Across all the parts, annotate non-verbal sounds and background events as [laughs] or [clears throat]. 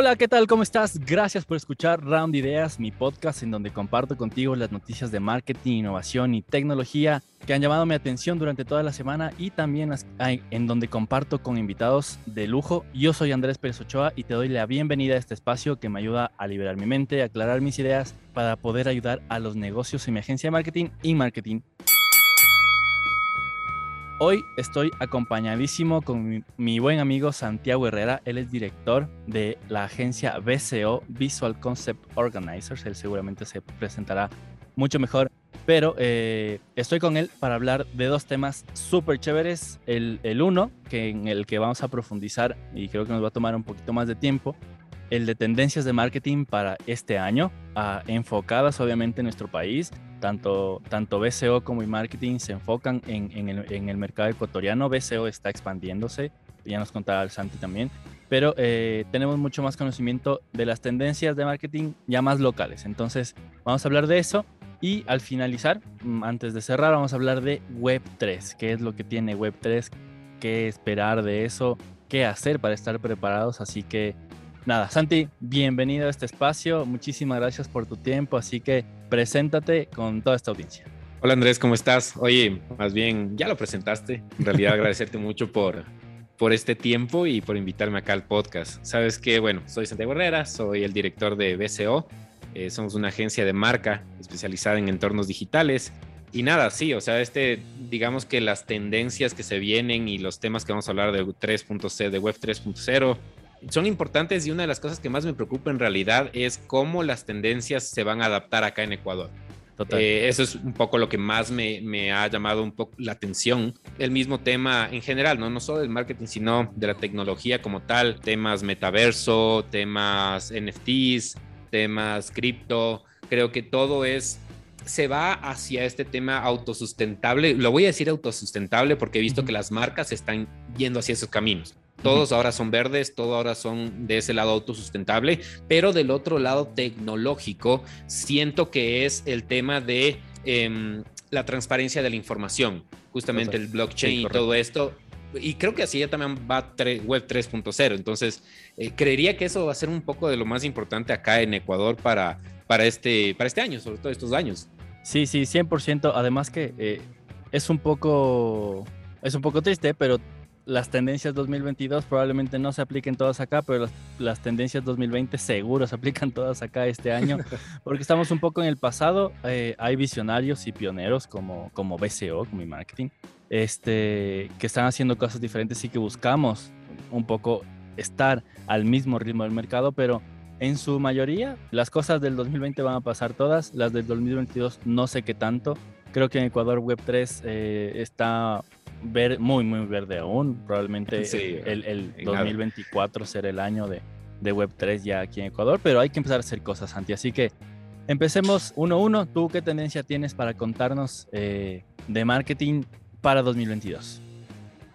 Hola, ¿qué tal? ¿Cómo estás? Gracias por escuchar Round Ideas, mi podcast en donde comparto contigo las noticias de marketing, innovación y tecnología que han llamado mi atención durante toda la semana y también en donde comparto con invitados de lujo. Yo soy Andrés Pérez Ochoa y te doy la bienvenida a este espacio que me ayuda a liberar mi mente, aclarar mis ideas para poder ayudar a los negocios en mi agencia de marketing y marketing Hoy estoy acompañadísimo con mi, buen amigo Santiago Herrera. Él es director de la agencia BCO, Visual Concept Organizers. Él seguramente se presentará mucho mejor. Pero eh, estoy con él para hablar de dos temas súper chéveres. El, el uno, que en el que vamos a profundizar y creo que nos va a tomar un poquito más de tiempo, el de tendencias de marketing para este año, ah, enfocadas obviamente en nuestro país. Tanto, tanto BCO como e-marketing se enfocan en, en, el, en, el, mercado ecuatoriano. BCO está expandiéndose, ya nos contaba el Santi también, pero eh, tenemos mucho más conocimiento de las tendencias de marketing ya más locales. Entonces, vamos a hablar de eso. Y al finalizar, mm, antes de cerrar, vamos a hablar de Web3. ¿Qué es lo que tiene Web3? ¿Qué esperar de eso? ¿Qué hacer para estar preparados? Así que nada, Santi, bienvenido a este espacio. Muchísimas gracias por tu tiempo. Así que preséntate con toda esta audiencia. Hola Andrés, ¿cómo estás? Oye, más bien ya lo presentaste. En realidad [laughs] agradecerte mucho por, por este tiempo y por invitarme acá al podcast. Sabes que, bueno, soy Santiago Herrera, soy el director de BCO. Eh, somos una agencia de marca especializada en entornos digitales. Y nada, sí, o sea, este, digamos que las tendencias que se vienen y los temas que vamos a hablar de 3.0, de Web 3.0, son importantes y una de las cosas que más me preocupa en realidad es cómo las tendencias se van a adaptar acá en Ecuador. Eh, eso es un poco lo que más me, ha llamado un poco la atención. El mismo tema en general, ¿no? no solo del marketing, sino de la tecnología como tal, temas metaverso, temas NFTs, temas cripto. Creo que todo es se va hacia este tema autosustentable. Lo voy a decir autosustentable porque he visto que las marcas están yendo hacia esos caminos. Todos ahora son verdes, todos ahora son de ese lado autosustentable, pero del otro lado tecnológico, siento que es el tema de em, la transparencia de la información, justamente el blockchain y todo esto. Y creo que así ya también va Web 3.0. Entonces, eh, creería que eso va a ser un poco de lo más importante acá en Ecuador para, para, este, para este año, sobre todo estos años. Sí, sí, 100%. Además que eh, es un poco es un poco triste, pero las tendencias 2022 probablemente no se apliquen todas acá, pero las, tendencias 2020 seguro se aplican todas acá este año, [laughs] porque estamos un poco en el pasado. Eh, hay visionarios y pioneros como, como BCO, como mi marketing, este, que están haciendo cosas diferentes y que buscamos un poco estar al mismo ritmo del mercado, pero en su mayoría las cosas del 2020 van a pasar todas, las del 2022 no sé qué tanto. Creo que en Ecuador Web3 eh, está ver, muy, muy verde aún. Probablemente [laughs] el, el 2024 será el año de, de Web3 ya aquí en Ecuador, pero hay que empezar a hacer cosas, Santi. Así que empecemos uno a uno. ¿Tú qué tendencia tienes para contarnos eh, de marketing para 2022?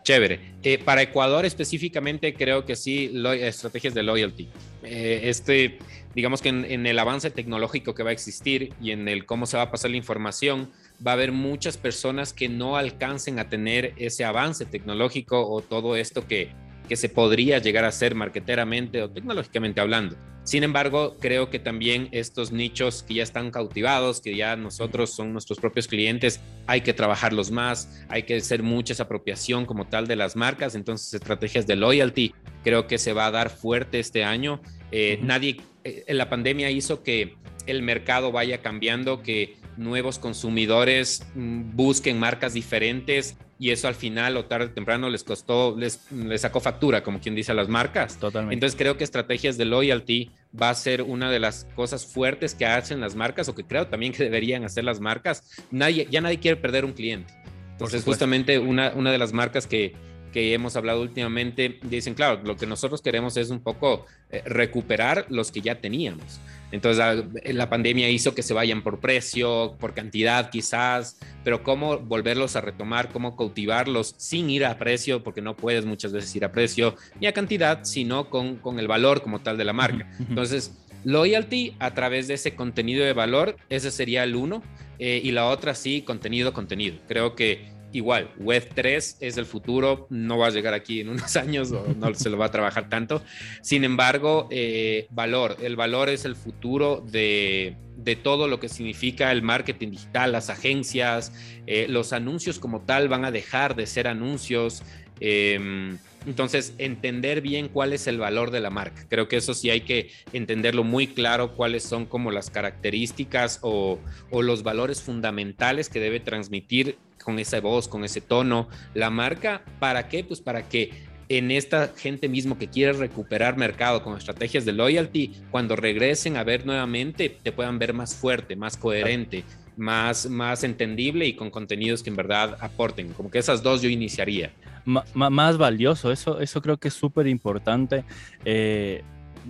Chévere. Eh, para Ecuador específicamente creo que sí, estrategias de loyalty. Eh, este, digamos que en, en, el avance tecnológico que va a existir y en el cómo se va a pasar la información, va a haber muchas personas que no alcancen a tener ese avance tecnológico o todo esto que, que se podría llegar a hacer marketeramente o tecnológicamente hablando. Sin embargo, creo que también estos nichos que ya están cautivados, que ya nosotros son nuestros propios clientes, hay que trabajarlos más, hay que hacer mucha apropiación como tal de las marcas, entonces estrategias de loyalty creo que se va a dar fuerte este año. Eh, nadie, eh, la pandemia hizo que el mercado vaya cambiando, que nuevos consumidores mm, busquen marcas diferentes y eso al final o tarde o temprano les costó, les, les, sacó factura, como quien dice a las marcas. Totalmente. Entonces creo que estrategias de loyalty va a ser una de las cosas fuertes que hacen las marcas o que creo también que deberían hacer las marcas. Nadie, ya nadie quiere perder un cliente. Entonces justamente una, una de las marcas que, que hemos hablado últimamente dicen, claro, lo que nosotros queremos es un poco eh, recuperar los que ya teníamos. Entonces ah, la, pandemia hizo que se vayan por precio, por cantidad quizás, pero cómo volverlos a retomar, cómo cultivarlos sin ir a precio, porque no puedes muchas veces ir a precio ni a cantidad, sino con, con el valor como tal de la marca. Entonces, loyalty a través de ese contenido de valor, ese sería el uno. Eh, y la otra sí, contenido, contenido. Creo que igual, Web 3 es el futuro, no va a llegar aquí en unos [laughs] años o no se lo va a trabajar tanto. Sin embargo, eh, valor, el valor es el futuro de, de, todo lo que significa el marketing digital, las agencias, eh, los anuncios como tal van a dejar de ser anuncios. Em, entonces, entender bien cuál es el valor de la marca. Creo que eso sí hay que entenderlo muy claro, cuáles son como las características o, o los valores fundamentales que debe transmitir con esa voz, con ese tono, la marca. ¿Para qué? Pues para que en esta gente mismo que quiere recuperar mercado con estrategias de loyalty, cuando regresen a ver nuevamente, te puedan ver más fuerte, más coherente, más, más entendible y con contenidos que en verdad aporten. Como que esas dos yo iniciaría. más valioso, eso, eso creo que es súper importante. Eh,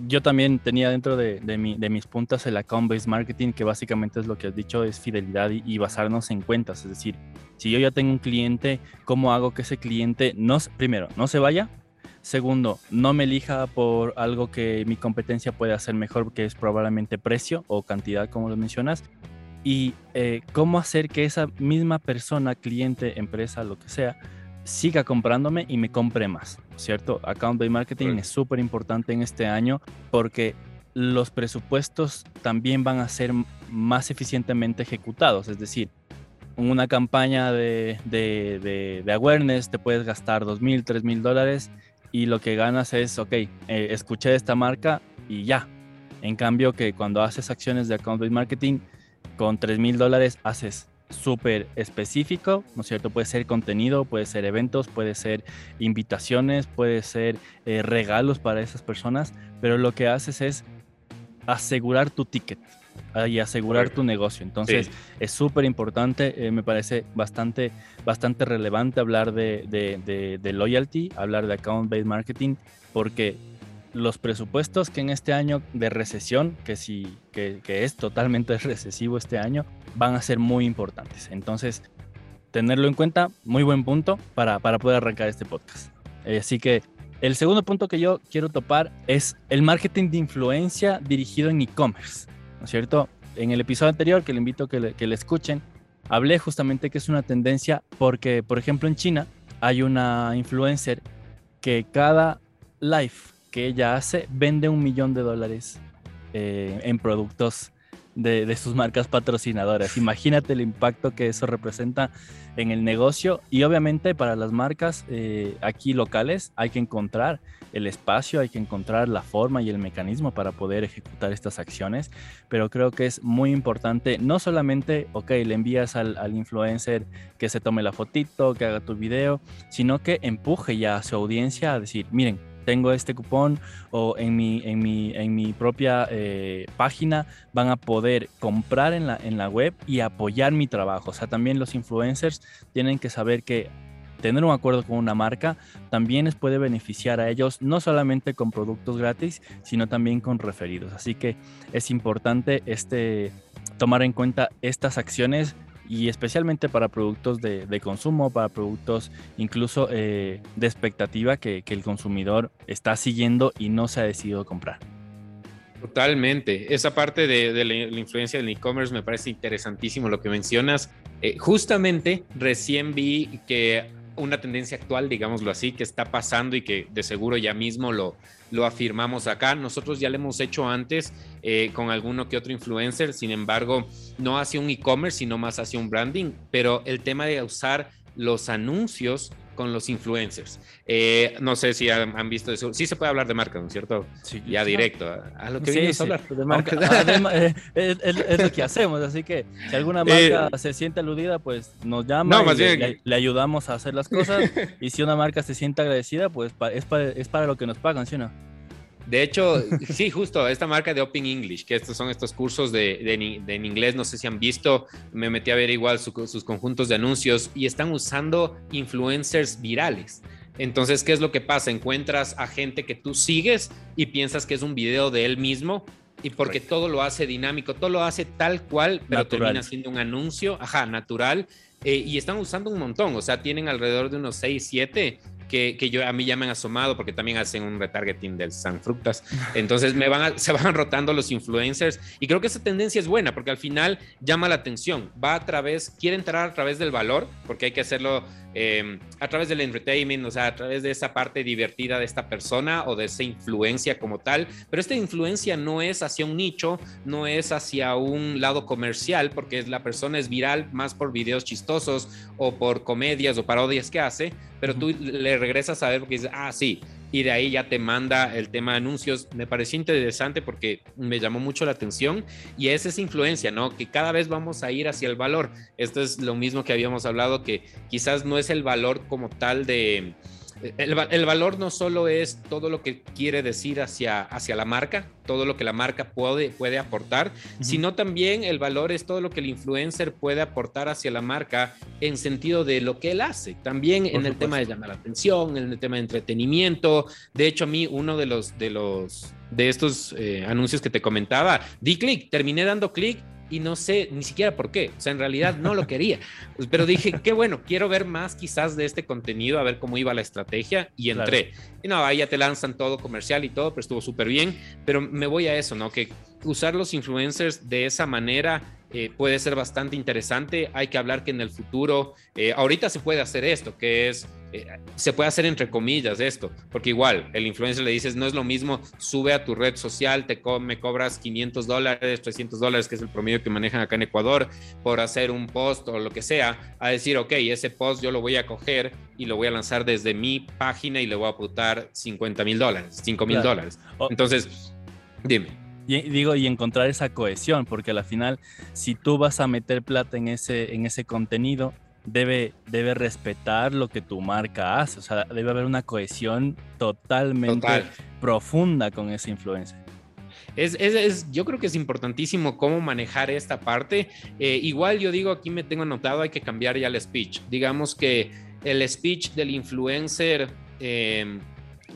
yo también tenía dentro de, mis puntas el account-based marketing, que básicamente es lo que has dicho, es fidelidad y, basarnos en cuentas. Es decir, si yo ya tengo un cliente, ¿cómo hago que ese cliente, no, primero, no se vaya? Segundo, no me elija por algo que mi competencia puede hacer mejor, que es probablemente precio o cantidad, como lo mencionas. Y eh, cómo hacer que esa misma persona, cliente, empresa, lo que sea, siga comprándome y me compre más, ¿cierto? Account based marketing es súper importante en este año porque los presupuestos también van a ser más eficientemente ejecutados, es decir, una campaña de, de, awareness te puedes gastar dos mil, tres mil dólares y lo que ganas es, ok, eh, escuché esta marca y ya. En cambio que cuando haces acciones de account based marketing, con tres mil dólares haces súper específico, ¿no es cierto? Puede ser contenido, puede ser eventos, puede ser invitaciones, puede ser eh, regalos para esas personas, pero lo que haces es asegurar tu ticket ah, y asegurar tu negocio. Entonces es súper importante, eh, me parece bastante, bastante relevante hablar de, de, de loyalty, hablar de account-based marketing, porque los presupuestos que en este año de recesión, que, sí, que, es totalmente [laughs] recesivo este año, van a ser muy importantes. Entonces, tenerlo en cuenta, muy buen punto para, para poder arrancar este podcast. Eh, así que el segundo punto que yo quiero topar es el marketing de influencia dirigido en e-commerce, ¿no es cierto? En el episodio anterior, que le invito a que le, que le escuchen, hablé justamente que es una tendencia porque, por ejemplo, en China hay una influencer que cada live que ella hace, vende un millón de dólares eh, en productos de, sus marcas patrocinadoras. Imagínate el impacto que eso representa en el negocio y obviamente para las marcas eh, aquí locales hay que encontrar el espacio, hay que encontrar la forma y el mecanismo para poder ejecutar estas acciones, pero creo que es muy importante no solamente, ok, le envías al, al influencer que se tome la fotito, que haga tu video, sino que empuje ya a su audiencia a decir, miren, tengo este cupón o en mi, en mi, en mi propia eh, página van a poder comprar en la, en la web y apoyar mi trabajo. O sea, también los influencers tienen que saber que tener un acuerdo con una marca también les puede beneficiar a ellos, no solamente con productos gratis, sino también con referidos. Así que es importante este, tomar en cuenta estas acciones y especialmente para productos de, consumo, para productos incluso eh, de expectativa que, el consumidor está siguiendo y no se ha decidido comprar. Totalmente. Esa parte de, la, influencia del e-commerce me parece interesantísimo lo que mencionas. Eh, justamente recién vi que una tendencia actual, digámoslo así, que está pasando y que de seguro ya mismo lo, lo afirmamos acá. Nosotros ya lo hemos hecho antes eh, con alguno que otro influencer, sin embargo, no hacia un e-commerce, sino más hacia un branding, pero el tema de usar los anuncios con los influencers. Eh, no sé si han, visto eso. Sí se puede hablar de marca, ¿no es cierto? Sí, ya directo. A, lo que sí, hablar de marca. Eh, es, lo que hacemos, así que si alguna marca se siente aludida, pues nos llama y le, ayudamos a hacer las cosas. [laughs] y si una marca se siente agradecida, pues es, para, es para lo que nos pagan, ¿sí o no? De hecho, sí, justo, esta marca de Open English, que estos son estos cursos de, en inglés, no sé si han visto, me metí a ver igual sus conjuntos de anuncios y están usando influencers virales. Entonces, ¿qué es lo que pasa? Encuentras a gente que tú sigues y piensas que es un video de él mismo y porque todo lo hace dinámico, todo lo hace tal cual, pero termina siendo un anuncio, ajá, natural. Eh, y están usando un montón, o sea, tienen alrededor de unos 6, 7 que, que, yo, a mí ya me han asomado porque también hacen un retargeting del San Fructas. Entonces me van [laughs] se van rotando los influencers y creo que esa tendencia es buena porque al final llama la atención. Va a través, quiere entrar a través del valor porque hay que hacerlo Em, a través del entertainment, o sea, a través de esa parte divertida de esta persona o de esa influencia como tal. Pero esta influencia no es hacia un nicho, no es hacia un lado comercial, porque la persona es viral más por videos chistosos o por comedias o parodias que hace, pero tú le regresas a ver porque dices, ah, sí, y de ahí ya te manda el tema de anuncios. Me pareció interesante porque me llamó mucho la atención y es esa influencia, ¿no? Que cada vez vamos a ir hacia el valor. Esto es lo mismo que habíamos hablado, que quizás no es el valor como tal de el, valor no solo es todo lo que quiere decir hacia, hacia la marca, todo lo que la marca puede, puede aportar, sino también el valor es todo lo que el influencer puede aportar hacia la marca en sentido de lo que él hace. También en el tema de llamar la atención, en el tema de entretenimiento. De hecho, a mí uno de los de los de estos eh, anuncios que te comentaba, di clic, terminé dando clic y no sé ni siquiera por qué. O sea, en realidad no lo [laughs] quería. Pues, pero dije, qué bueno, quiero ver más quizás de este contenido, a ver cómo iba la estrategia y entré. Y no, ahí ya te lanzan todo comercial y todo, pero estuvo súper bien. Pero me voy a eso, ¿no? Que usar los influencers de esa manera eh, puede ser bastante interesante. Hay que hablar que en el futuro, eh, ahorita se puede hacer esto, que es, eh, se puede hacer entre comillas esto, porque igual el influencer le dices, no es lo mismo, sube a tu red social, te me cobras 500 dólares, 300 dólares, que es el promedio que manejan acá en Ecuador, por hacer un post o lo que sea, a decir, ok, ese post yo lo voy a coger y lo voy a lanzar desde mi página y le voy a apuntar 50 mil dólares, 5 mil dólares. Entonces, dime. Y, digo, y encontrar esa cohesión, porque al final, si tú vas a meter plata en ese, en ese contenido, debe, debe respetar lo que tu marca hace. O sea, debe haber una cohesión totalmente profunda con esa influencia. Es, es, yo creo que es importantísimo cómo manejar esta parte. Eh, igual yo digo, aquí me tengo anotado, hay que cambiar ya el speech. Digamos que el speech del influencer... Eh,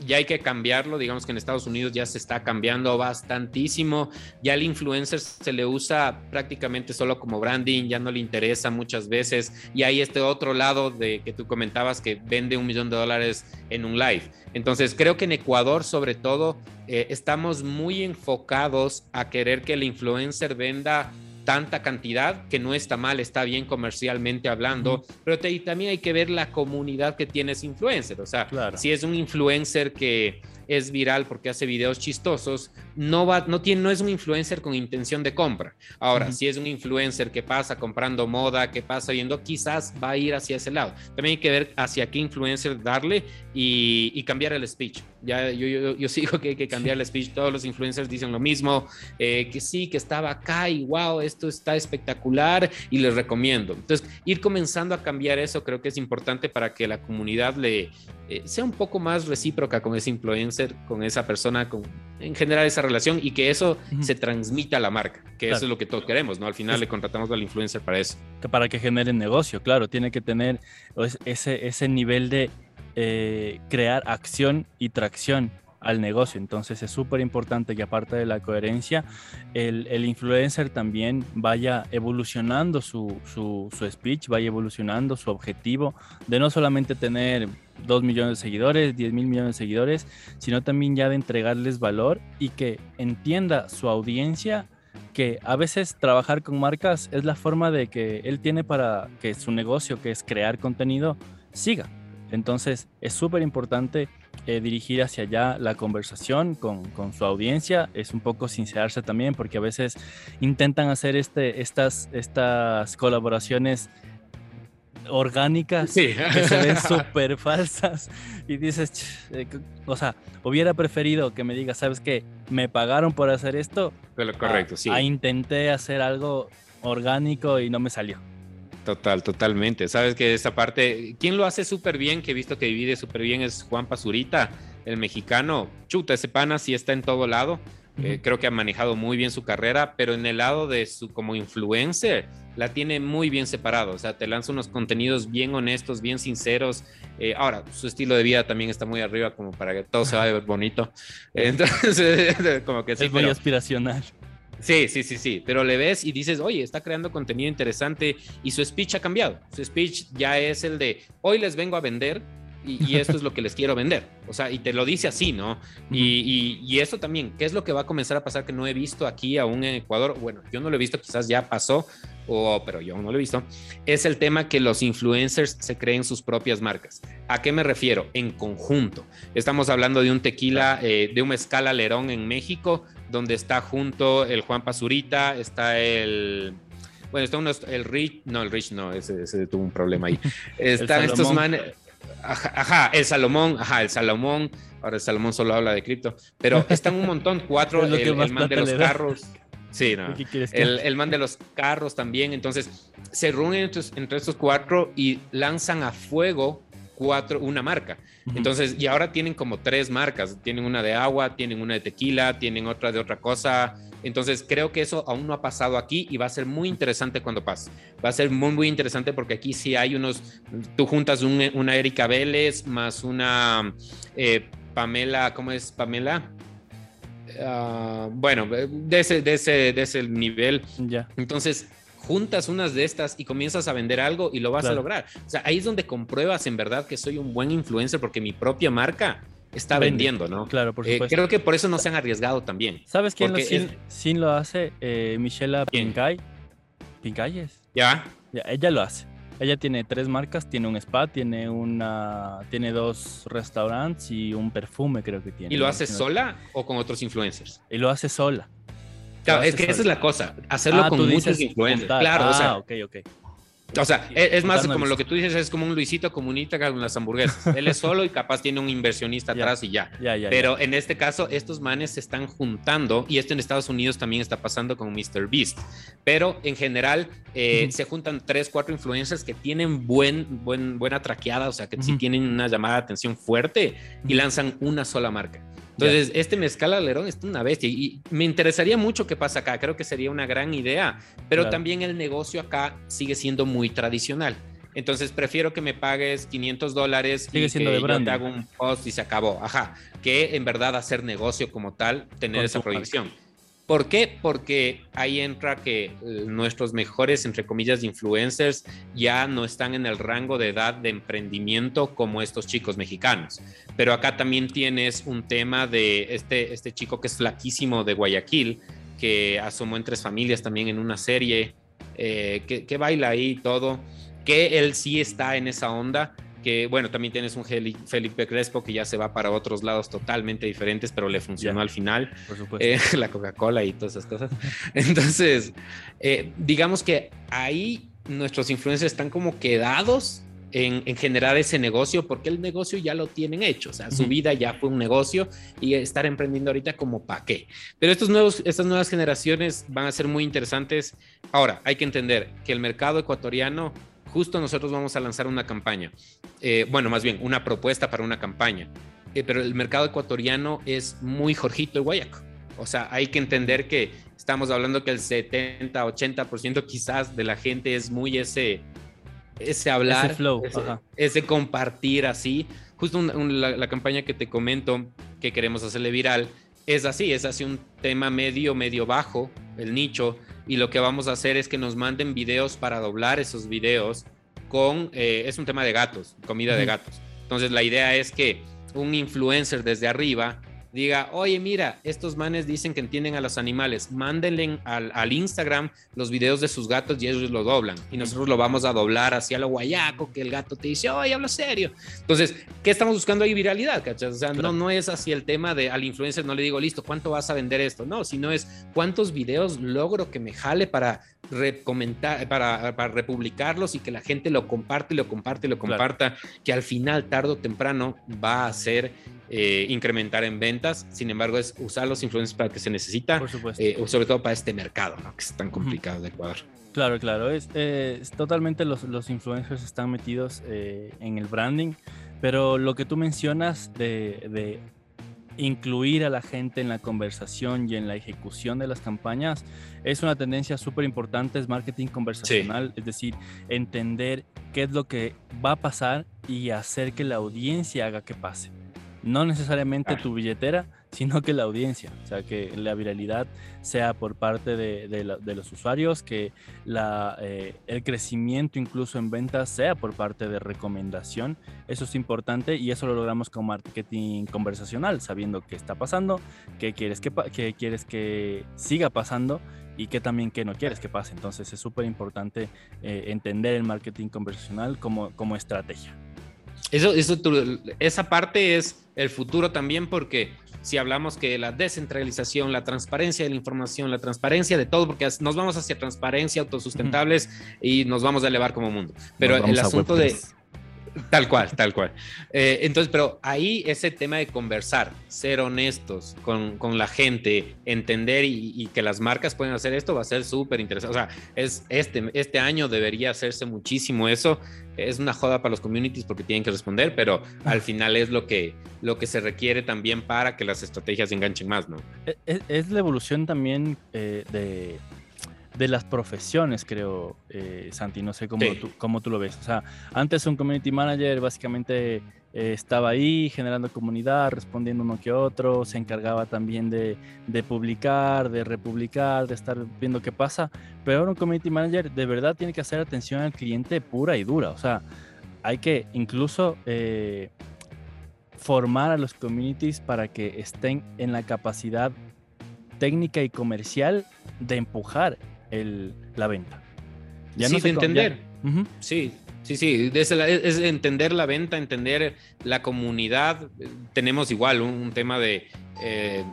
ya hay que cambiarlo, digamos que en Estados Unidos ya se está cambiando bastantísimo, ya el influencer se le usa prácticamente solo como branding, ya no le interesa muchas veces y hay este otro lado de que tú comentabas que vende un millón de dólares en un live. Entonces creo que en Ecuador sobre todo eh, estamos muy enfocados a querer que el influencer venda tanta cantidad, que no está mal, está bien comercialmente hablando, pero también hay que ver la comunidad que tiene ese influencer. O sea, si es un influencer que es viral porque hace videos chistosos, no, va, no, tiene, no es un influencer con intención de compra. Ahora, si es un influencer que pasa comprando moda, que pasa viendo, quizás va a ir hacia ese lado. También hay que ver hacia qué influencer darle y, cambiar el speech. Ya yo, yo, yo, sigo que hay que cambiar el speech. Todos los influencers dicen lo mismo, eh, que sí, que estaba acá y wow, esto está espectacular y les recomiendo. Entonces, ir comenzando a cambiar eso creo que es importante para que la comunidad le eh, sea un poco más recíproca con ese influencer, con esa persona, con en general esa relación y que eso se transmita a la marca, que eso es lo que todos queremos, ¿no? Al final le contratamos al influencer para eso. Para que genere negocio, claro, tiene que tener ese, ese nivel de eh, crear acción y tracción al negocio. Entonces es súper importante que aparte de la coherencia, el, el influencer también vaya evolucionando su, su, su, speech, vaya evolucionando su objetivo de no solamente tener 2 millones de seguidores, 10 mil millones de seguidores, sino también ya de entregarles valor y que entienda su audiencia que a veces trabajar con marcas es la forma de que él tiene para que su negocio, que es crear contenido, siga. Entonces es súper importante eh, dirigir hacia allá la conversación con, con, su audiencia. Es un poco sincerarse también porque a veces intentan hacer este, estas, estas colaboraciones orgánicas que se ven [laughs] súper falsas y dices, eh, o sea, hubiera preferido que me digas, ¿sabes qué? Me pagaron por hacer esto. Pero correcto, sí. intenté hacer algo orgánico y no me salió. Total, totalmente. Sabes que esa parte, ¿quién lo hace súper bien? Que he visto que divide súper bien es Juan Pazurita, el mexicano. Chuta, ese pana sí está en todo lado. Eh, creo que ha manejado muy bien su carrera, pero en el lado de su como influencer, la tiene muy bien separado. O sea, te lanza unos contenidos bien honestos, bien sinceros. Eh, ahora, su estilo de vida también está muy arriba, como para que todo se vaya bonito. [laughs] Entonces, [laughs] como que sí. Es muy aspiracional. Sí, sí, sí, sí, pero le ves y dices, oye, está creando contenido interesante y su speech ha cambiado. Su speech ya es el de, hoy les vengo a vender y, esto es lo que les quiero vender. O sea, y te lo dice así, ¿no? Y, y, eso también, ¿qué es lo que va a comenzar a pasar que no he visto aquí aún en Ecuador? Bueno, yo no lo he visto, quizás ya pasó, o, pero yo no lo he visto. Es el tema que los influencers se creen sus propias marcas. ¿A qué me refiero? En conjunto. Estamos hablando de un tequila, eh, de un mezcal alerón en México, donde está junto el Juan Pazurita, está el bueno, está uno, el Rich, no, el Rich no, ese, ese tuvo un problema ahí. [laughs] Están estos manes, ajá, el Salomón, ajá, el Salomón, ahora el Salomón solo habla de cripto, pero [laughs] están un montón, cuatro, el, el, man de los carros. Sí, no. El, el, man de los carros también. Entonces, se reúnen entre, entre, estos cuatro y lanzan a fuego cuatro, una marca. Entonces, y ahora tienen como tres marcas. Tienen una de agua, tienen una de tequila, tienen otra de otra cosa. Entonces creo que eso aún no ha pasado aquí y va a ser muy interesante cuando pase. Va a ser muy, muy interesante porque aquí sí hay unos, tú juntas una Erika Vélez más una eh, Pamela, ¿cómo es Pamela? Ah, bueno, de ese, de, ese, de ese nivel. Ya. Entonces, juntas unas de estas y comienzas a vender algo y lo vas a lograr. O sea, ahí es donde compruebas en verdad que soy un buen influencer porque mi propia marca está vendiendo, ¿no? Claro, por eh, supuesto. creo que por eso no se han arriesgado también. ¿Sabes quién lo, sin, lo hace? Eh, Michela Pincay. ¿Pincay es? ¿Ya? ¿Ya? Ella lo hace. Ella tiene tres marcas, tiene un spa, tiene una, tiene dos restaurantes y un perfume creo que tiene. ¿Y lo hace sola o con otros influencers? Y lo hace sola. Claro, es que esa es la cosa, hacerlo ah, con muchos influencers. Claro, ah, o sea, ok, ok. O sea, es, más como lo que tú dices, es como un Luisito comunista con las hamburguesas. [laughs] Él es solo y capaz tiene un inversionista atrás y ya. Pero en este caso, estos manes se están juntando y esto en Estados Unidos también está pasando con Mr. Beast. Pero en general eh, se juntan tres, cuatro influencers que tienen buen, buen, buena traqueada, o sea, que sí tienen una llamada de atención fuerte y lanzan una sola marca. Entonces, este mezcal alerón es una bestia y me interesaría mucho qué pasa acá. Creo que sería una gran idea, pero también el negocio acá sigue siendo muy tradicional. Entonces, prefiero que me pagues 500 dólares sigue siendo de branding. te hago un post y se acabó. Ajá, que en verdad hacer negocio como tal, tener esa proyección. ¿Por qué? Porque ahí entra que eh, nuestros mejores, entre comillas, influencers ya no están en el rango de edad de emprendimiento como estos chicos mexicanos. Pero acá también tienes un tema de este, este chico que es flaquísimo de Guayaquil, que asomó en tres familias también en una serie, eh, que, que baila ahí todo, que él sí está en esa onda que bueno, también tienes un Felipe Crespo que ya se va para otros lados totalmente diferentes, pero le funcionó al final. Por supuesto. Eh, [laughs] la Coca-Cola y todas esas cosas. Entonces, eh, digamos que ahí nuestros influencers están como quedados en, generar ese negocio porque el negocio ya lo tienen hecho, o sea, su vida ya fue un negocio y estar emprendiendo ahorita como para qué. Pero estos nuevos, estas nuevas generaciones van a ser muy interesantes. Ahora, hay que entender que el mercado ecuatoriano justo nosotros vamos a lanzar una campaña, eh, bueno, más bien una propuesta para una campaña, eh, pero el mercado ecuatoriano es muy Jorgito y Guayaco. O sea, hay que entender que estamos hablando que el 70, 80% quizás de la gente es muy ese, ese hablar, ese, flow, ese, compartir así. Justo la, la campaña que te comento que queremos hacerle viral es así, es así un tema medio, medio bajo, el nicho, y lo que vamos a hacer es que nos manden videos para doblar esos videos con, eh, es un tema de gatos, comida de gatos. Entonces la idea es que un influencer desde arriba diga, oye, mira, estos manes dicen que entienden a los animales, mándenle al, al, Instagram los videos de sus gatos y ellos lo doblan. Y nosotros lo vamos a doblar hacia lo guayaco, que el gato te dice, oye, hablo serio. Entonces, ¿qué estamos buscando ahí? Viralidad, ¿cachai? O sea, no, no es así el tema de al influencer no le digo, listo, ¿cuánto vas a vender esto? No, sino es cuántos videos logro que me jale para recomendar, para, para republicarlos y que la gente lo comparte, lo comparte, lo comparta, que al final, tarde o temprano, va a ser eh, incrementar en ventas. Sin embargo, es usar los influencers para que se necesita, eh, sobre todo para este mercado, ¿no? que es tan complicado de Ecuador. Claro, claro, es, totalmente los, los, influencers están metidos eh, en el branding, pero lo que tú mencionas de, de, incluir a la gente en la conversación y en la ejecución de las campañas es una tendencia súper importante, es marketing conversacional, es decir, entender qué es lo que va a pasar y hacer que la audiencia haga que pase no necesariamente tu billetera, sino que la audiencia, o sea, que la viralidad sea por parte de, los usuarios, que la, eh, el crecimiento incluso en ventas sea por parte de recomendación, eso es importante y eso lo logramos con marketing conversacional, sabiendo qué está pasando, qué quieres que, qué quieres que siga pasando y qué también que no quieres que pase. Entonces es súper importante eh, entender el marketing conversacional como, como estrategia. Eso, eso, esa parte es el futuro también porque si hablamos que la descentralización, la transparencia de la información, la transparencia de todo, porque nos vamos hacia transparencia, autosustentables y nos vamos a elevar como mundo. Pero el asunto de Tal cual, tal cual. Eh, entonces, pero ahí ese tema de conversar, ser honestos con, con la gente, entender y, que las marcas pueden hacer esto va a ser súper interesante. O sea, es, este, este año debería hacerse muchísimo eso. Es una joda para los communities porque tienen que responder, pero al final es lo que, lo que se requiere también para que las estrategias enganchen más, ¿no? E, e, es, la evolución también eh, de de las profesiones, creo, eh, Santi. No sé cómo, tú, cómo tú lo ves. O sea, antes un community manager básicamente eh, estaba ahí generando comunidad, respondiendo uno que otro, se encargaba también de, de, publicar, de republicar, de estar viendo qué pasa. Pero ahora un community manager de verdad tiene que hacer atención al cliente pura y dura. O sea, hay que incluso eh, formar a los communities para que estén en la capacidad técnica y comercial de empujar el, la venta. Ya sí, de entender. Sí, sí, sí. Es, entender la venta, entender la comunidad. Tenemos igual un, tema de eh,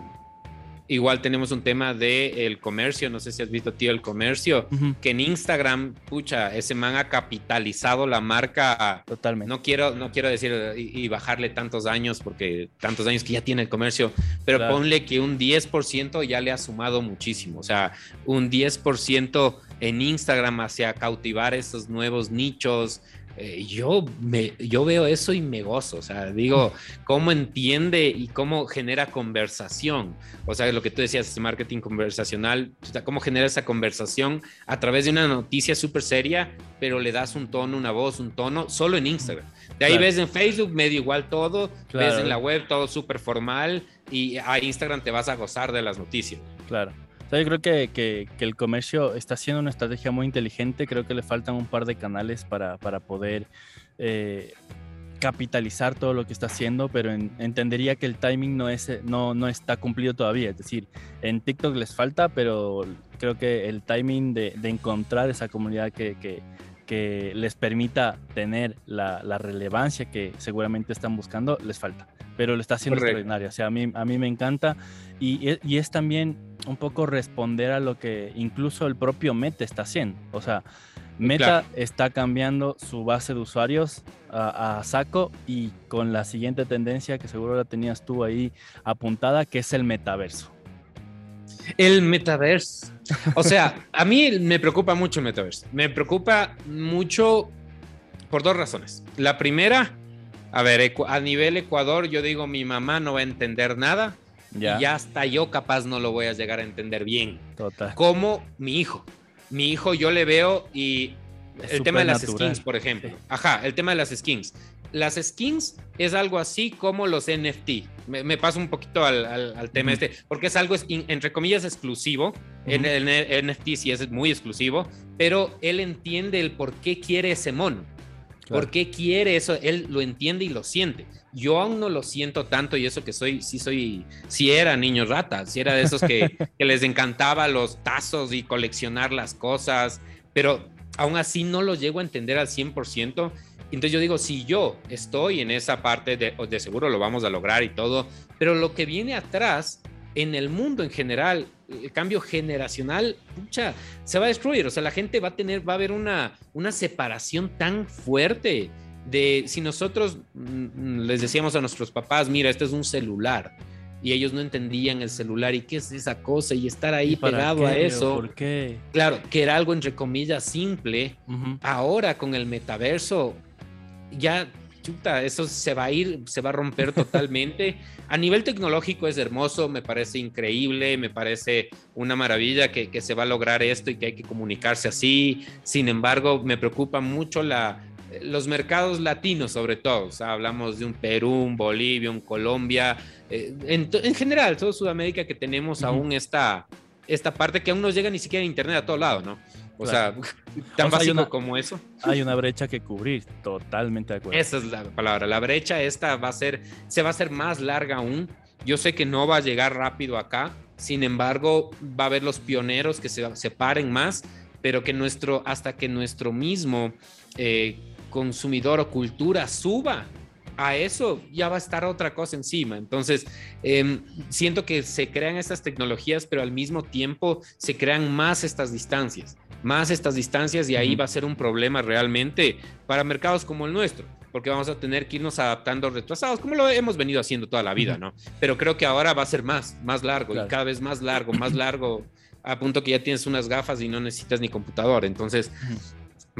Igual tenemos un tema del el comercio, no sé si has visto, tío, el comercio, que en Instagram, pucha, ese man ha capitalizado la marca. Totalmente. No quiero, no quiero decir y, bajarle tantos años, porque tantos años que ya tiene el comercio, pero ponle que un 10% ya le ha sumado muchísimo. O sea, un 10% en Instagram hacia cautivar esos nuevos nichos, eh, yo, me, yo veo eso y me gozo, o sea, digo, cómo entiende y cómo genera conversación, o sea, lo que tú decías, ese marketing conversacional, o sea, cómo genera esa conversación a través de una noticia súper seria, pero le das un tono, una voz, un tono, solo en Instagram. De ahí ves en Facebook medio igual todo, ves en la web todo súper formal y a Instagram te vas a gozar de las noticias. Claro yo creo que, que, el comercio está haciendo una estrategia muy inteligente. Creo que le faltan un par de canales para, para poder eh, capitalizar todo lo que está haciendo, pero entendería que el timing no, es, no, no está cumplido todavía. Es decir, en TikTok les falta, pero creo que el timing de, de encontrar esa comunidad que, que, que les permita tener la, relevancia que seguramente están buscando, les falta. Pero lo está haciendo extraordinario. O sea, a mí, a mí me encanta y, y es también un poco responder a lo que incluso el propio Meta está haciendo. O sea, Meta está cambiando su base de usuarios a, saco y con la siguiente tendencia que seguro la tenías tú ahí apuntada, que es el metaverso. El metaverso. O sea, a mí me preocupa mucho el metaverso. Me preocupa mucho por dos razones. La primera, a ver, a nivel Ecuador, yo digo, mi mamá no va a entender nada ya. Y hasta yo capaz no lo voy a llegar a entender bien. Total. Como mi hijo. Mi hijo yo le veo y el tema de las skins, por ejemplo. Ajá, el tema de las skins. Las skins es algo así como los NFT. Me, paso un poquito al, tema este, porque es algo, entre comillas, exclusivo. En el NFT sí es muy exclusivo, pero él entiende el por qué quiere ese mono. ¿Por qué quiere eso? Él lo entiende y lo siente. Yo aún no lo siento tanto y eso que soy, sí soy, sí era niño rata, sí era de esos que, [laughs] les encantaba los tazos y coleccionar las cosas, pero aún así no lo llego a entender al 100%. Entonces yo digo, si yo estoy en esa parte, de, de seguro lo vamos a lograr y todo, pero lo que viene atrás en el mundo en general, el cambio generacional, pucha, se va a destruir. O sea, la gente va a tener, va a haber una, una separación tan fuerte de si nosotros mm, les decíamos a nuestros papás, mira, este es un celular, y ellos no entendían el celular y qué es esa cosa y estar ahí pegado a eso. ¿Por qué? Claro, que era algo entre comillas simple. Ahora con el metaverso ya chuta, eso se va a ir, se va a romper [laughs] totalmente. a nivel tecnológico es hermoso, me parece increíble, me parece una maravilla que, que se va a lograr esto y que hay que comunicarse así. Sin embargo, me preocupa mucho la, los mercados latinos sobre todo, o sea, hablamos de un Perú, un Bolivia, un Colombia, eh, en, general, todo Sudamérica que tenemos aún esta, esta parte que aún no llega ni siquiera a Internet a todo lado, ¿no? O sea, [laughs] tan básico como eso. Hay una brecha que cubrir, totalmente de acuerdo. Esa es la palabra. La brecha esta va a ser, se va a hacer más larga aún. Yo sé que no va a llegar rápido acá, sin embargo, va a haber los pioneros que se separen más, pero que nuestro, hasta que nuestro mismo eh, consumidor o cultura suba a eso ya va a estar otra cosa encima. Entonces, em, siento que se crean estas tecnologías, pero al mismo tiempo se crean más estas distancias más estas distancias y ahí va a ser un problema realmente para mercados como el nuestro, porque vamos a tener que irnos adaptando retrasados, como lo hemos venido haciendo toda la vida, ¿no? Pero creo que ahora va a ser más, más largo y cada vez más largo, más largo, a punto que ya tienes unas gafas y no necesitas ni computador. Entonces,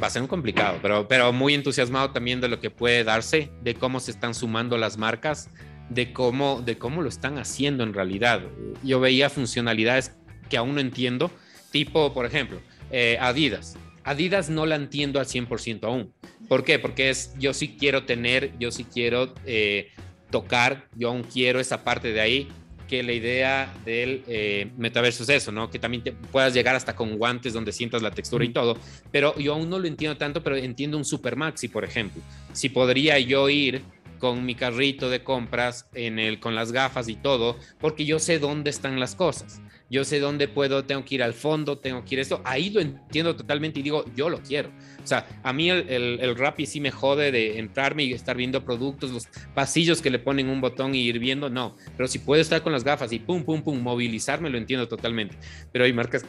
va a ser un complicado, pero, pero muy entusiasmado también de lo que puede darse, de cómo se están sumando las marcas, de cómo, de cómo lo están haciendo en realidad. Yo veía funcionalidades que aún no entiendo, tipo, por ejemplo, eh, Adidas. Adidas no la entiendo al 100% aún. ¿Por qué? Porque es, yo sí quiero tener, yo sí quiero eh, tocar, yo aún quiero esa parte de ahí, que la idea del eh, metaverso es eso, ¿no? Que también te puedas llegar hasta con guantes donde sientas la textura y todo, pero yo aún no lo entiendo tanto, pero entiendo un Super Maxi, por ejemplo. Si podría yo ir con mi carrito de compras en el, con las gafas y todo, porque yo sé dónde están las cosas yo sé dónde puedo, tengo que ir al fondo, tengo que ir esto, ahí lo entiendo totalmente y digo, yo lo quiero. O sea, a mí el, el, el Rappi sí me jode de entrarme y estar viendo productos, los pasillos que le ponen un botón y ir viendo, no, pero si puedo estar con las gafas y pum, pum, pum, movilizarme, lo entiendo totalmente. Pero hay marcas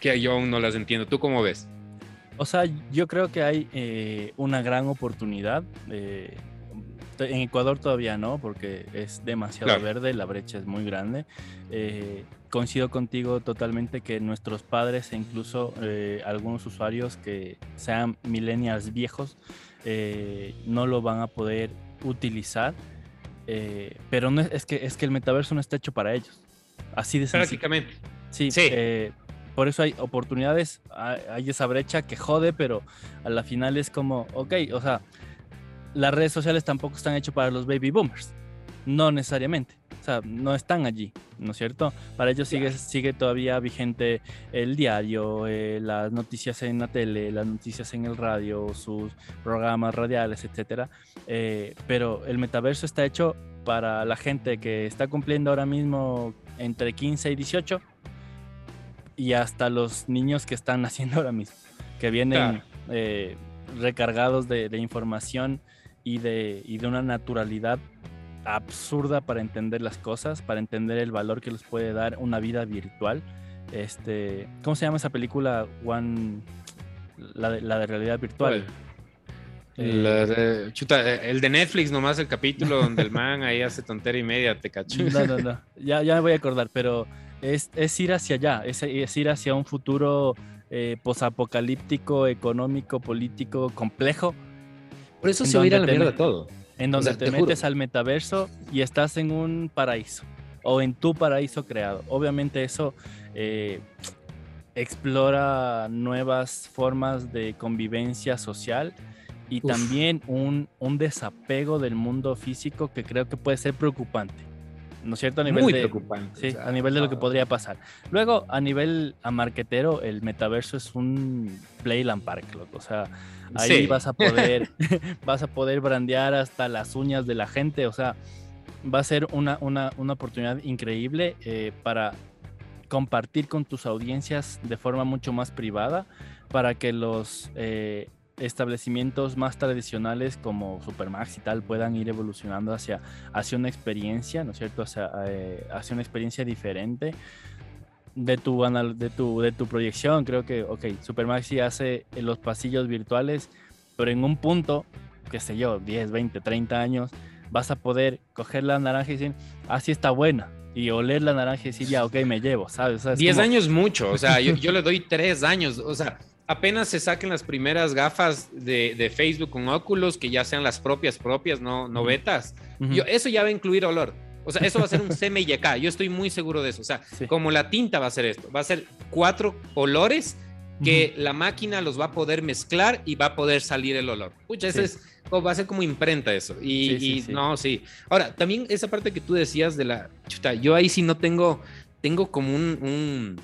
que yo aún no las entiendo. ¿Tú cómo ves? O sea, yo creo que hay eh, una gran oportunidad. Eh, en Ecuador todavía no, porque es demasiado verde, la brecha es muy grande. Eh, coincido contigo totalmente que nuestros padres e incluso eh, algunos usuarios que sean millennials viejos eh, no lo van a poder utilizar. pero no es, que, es que el metaverso no está hecho para ellos. Así de sencillo. Prácticamente. Sí, sí. por eso hay oportunidades, hay esa brecha que jode, pero a la final es como, ok, o sea, las redes sociales tampoco están hechas para los baby boomers. No necesariamente. O sea, no están allí, ¿no es cierto? Para ellos sigue, sigue todavía vigente el diario, eh, las noticias en la tele, las noticias en el radio, sus programas radiales, etcétera. Eh, pero el metaverso está hecho para la gente que está cumpliendo ahora mismo entre 15 y 18 y hasta los niños que están [laughs] naciendo ahora mismo, que vienen eh, recargados de, de información y de, y de una naturalidad absurda para entender las cosas, para entender el valor que les puede dar una vida virtual. Este, ¿Cómo se llama esa película? One, la, de, la de realidad virtual. Eh, chuta, eh, el de Netflix nomás el capítulo [laughs] donde el man ahí hace tontera y media, te cacho. No, no, no, [laughs] ya, ya me voy a acordar, pero es, es ir hacia allá, es, es ir hacia un futuro eh, posapocalíptico, económico, político, complejo, por eso se va a ir a la mierda todo. En donde te, metes al metaverso y estás en un paraíso o en tu paraíso creado. Obviamente eso eh, explora nuevas formas de convivencia social y también un, un, desapego del mundo físico que creo que puede ser preocupante. ¿No es cierto? A nivel Muy de, preocupante. Sí, a nivel de lo que podría pasar. Luego, a nivel amarquetero, el metaverso es un Playland Park, O sea, Ahí vas a poder, [laughs] vas a poder brandear hasta las uñas de la gente. O sea, va a ser una, una, una oportunidad increíble eh, para compartir con tus audiencias de forma mucho más privada, para que los eh, establecimientos más tradicionales como Supermax y tal puedan ir evolucionando hacia, hacia una experiencia, ¿no es cierto? Hacia, eh, hacia una experiencia diferente de tu, de tu, de tu proyección. Creo que, ok, Supermaxi hace los pasillos virtuales, pero en un punto, qué sé yo, 10, 20, 30 años, vas a poder coger la naranja y decir, así ah, está buena. Y oler la naranja y decir, ya, ok, me llevo, ¿sabes? 10 años mucho, o sea, yo, [laughs] yo, le doy 3 años, o sea, apenas se saquen las primeras gafas de, de, Facebook con óculos, que ya sean las propias, propias, no, no betas. yo, eso ya va a incluir olor. O sea, eso va a ser un CMYK. Yo estoy muy seguro de eso. O sea, como la tinta va a ser esto. Va a ser cuatro olores que la máquina los va a poder mezclar y va a poder salir el olor. Pucha, ese es, va a ser como imprenta eso. Y, no, sí. Ahora, también esa parte que tú decías de la chuta, yo ahí sí no tengo, tengo como un, un,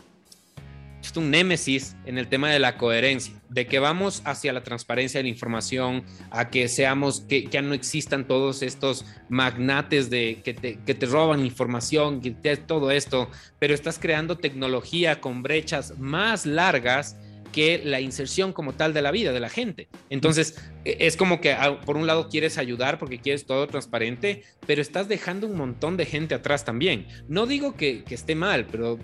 un némesis en el tema de la coherencia, de que vamos hacia la transparencia de la información, a que seamos, que ya no existan todos estos magnates de que te, que te roban información, que te, todo esto, pero estás creando tecnología con brechas más largas que la inserción como tal de la vida de la gente. Entonces, e, es como que ah, por un lado quieres ayudar porque quieres todo transparente, pero estás dejando un montón de gente atrás también. No digo que, esté mal, pero...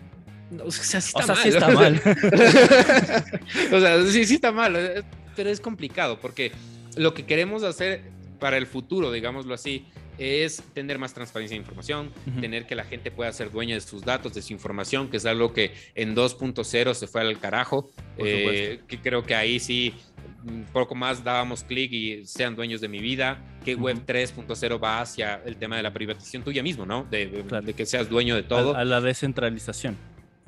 O sea, sí está mal. Sí está [laughs] mal. [laughs] o sea, sí, sí está mal, eh, pero es complicado porque lo que queremos hacer para el futuro, digámoslo así, es tener más transparencia de información, tener que la gente pueda ser dueña de sus datos, de su información, que es algo que en 2.0 se fue al carajo, eh, que creo que ahí sí un poco más dábamos clic y sean dueños de mi vida, que Web 3.0 va hacia el tema de la privatización tuya mismo, ¿no? De, que seas dueño de todo. a la descentralización.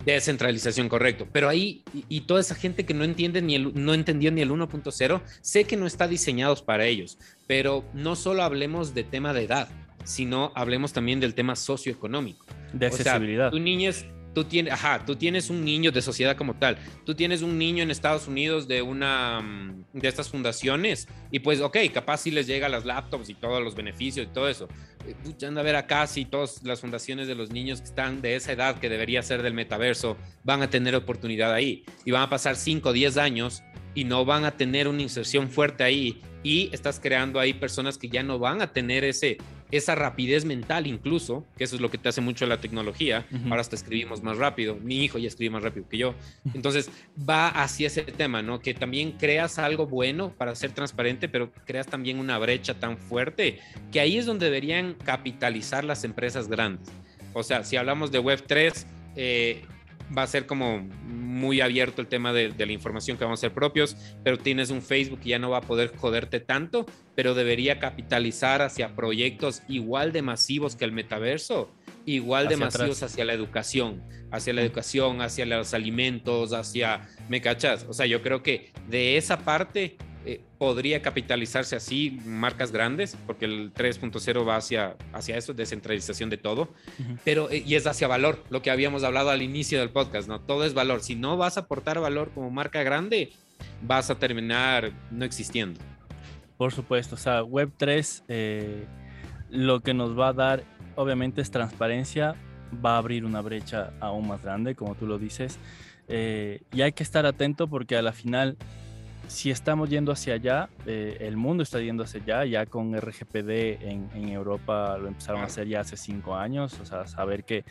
Descentralización, correcto. Pero ahí, y, toda esa gente que no entiende ni el, no entendió ni el 1.0, sé que no está diseñados para ellos, pero no solo hablemos de tema de edad, sino hablemos también del tema socioeconómico. De accesibilidad. tu niñez, tú tienes, ajá, tú tienes un niño de sociedad como tal, tú tienes un niño en Estados Unidos de una mm, de estas fundaciones y pues, ok, capaz si les llega las laptops y todos los beneficios y todo eso. Eh, anda a ver acá si todas las fundaciones de los niños que están de esa edad que debería ser del metaverso van a tener oportunidad ahí y van a pasar 5 o 10 años y no van a tener una inserción fuerte ahí y estás creando ahí personas que ya no van a tener ese, esa rapidez mental incluso, que eso es lo que te hace mucho la tecnología, ahora hasta escribimos más rápido, mi hijo ya escribe más rápido que yo, entonces va hacia ese tema, ¿no? Que también creas algo bueno para ser transparente, pero creas también una brecha tan fuerte que ahí es donde deberían capitalizar las empresas grandes. O sea, si hablamos de Web3, eh, va a ser como muy abierto el tema de, la información que vamos a ser propios, pero tienes un Facebook que ya no va a poder joderte tanto, pero debería capitalizar hacia proyectos igual de masivos que el metaverso, igual de masivos hacia la educación, hacia la educación, hacia los alimentos, hacia, ¿me cachas? O sea, yo creo que de esa parte eh, podría capitalizarse así marcas grandes, porque el 3.0 va hacia, hacia eso, descentralización de todo, pero eh, y es hacia valor, lo que habíamos hablado al inicio del podcast, ¿no? Todo es valor. Si no vas a aportar valor como marca grande, vas a terminar no existiendo. Por supuesto, o sea, Web3 eh, lo que nos va a dar, obviamente, es transparencia, va a abrir una brecha aún más grande, como tú lo dices. y hay que estar atento porque a la final si estamos yendo hacia allá, eh, el mundo está yendo hacia allá, ya con RGPD en, en, Europa lo empezaron a hacer ya hace cinco años, o sea, saber que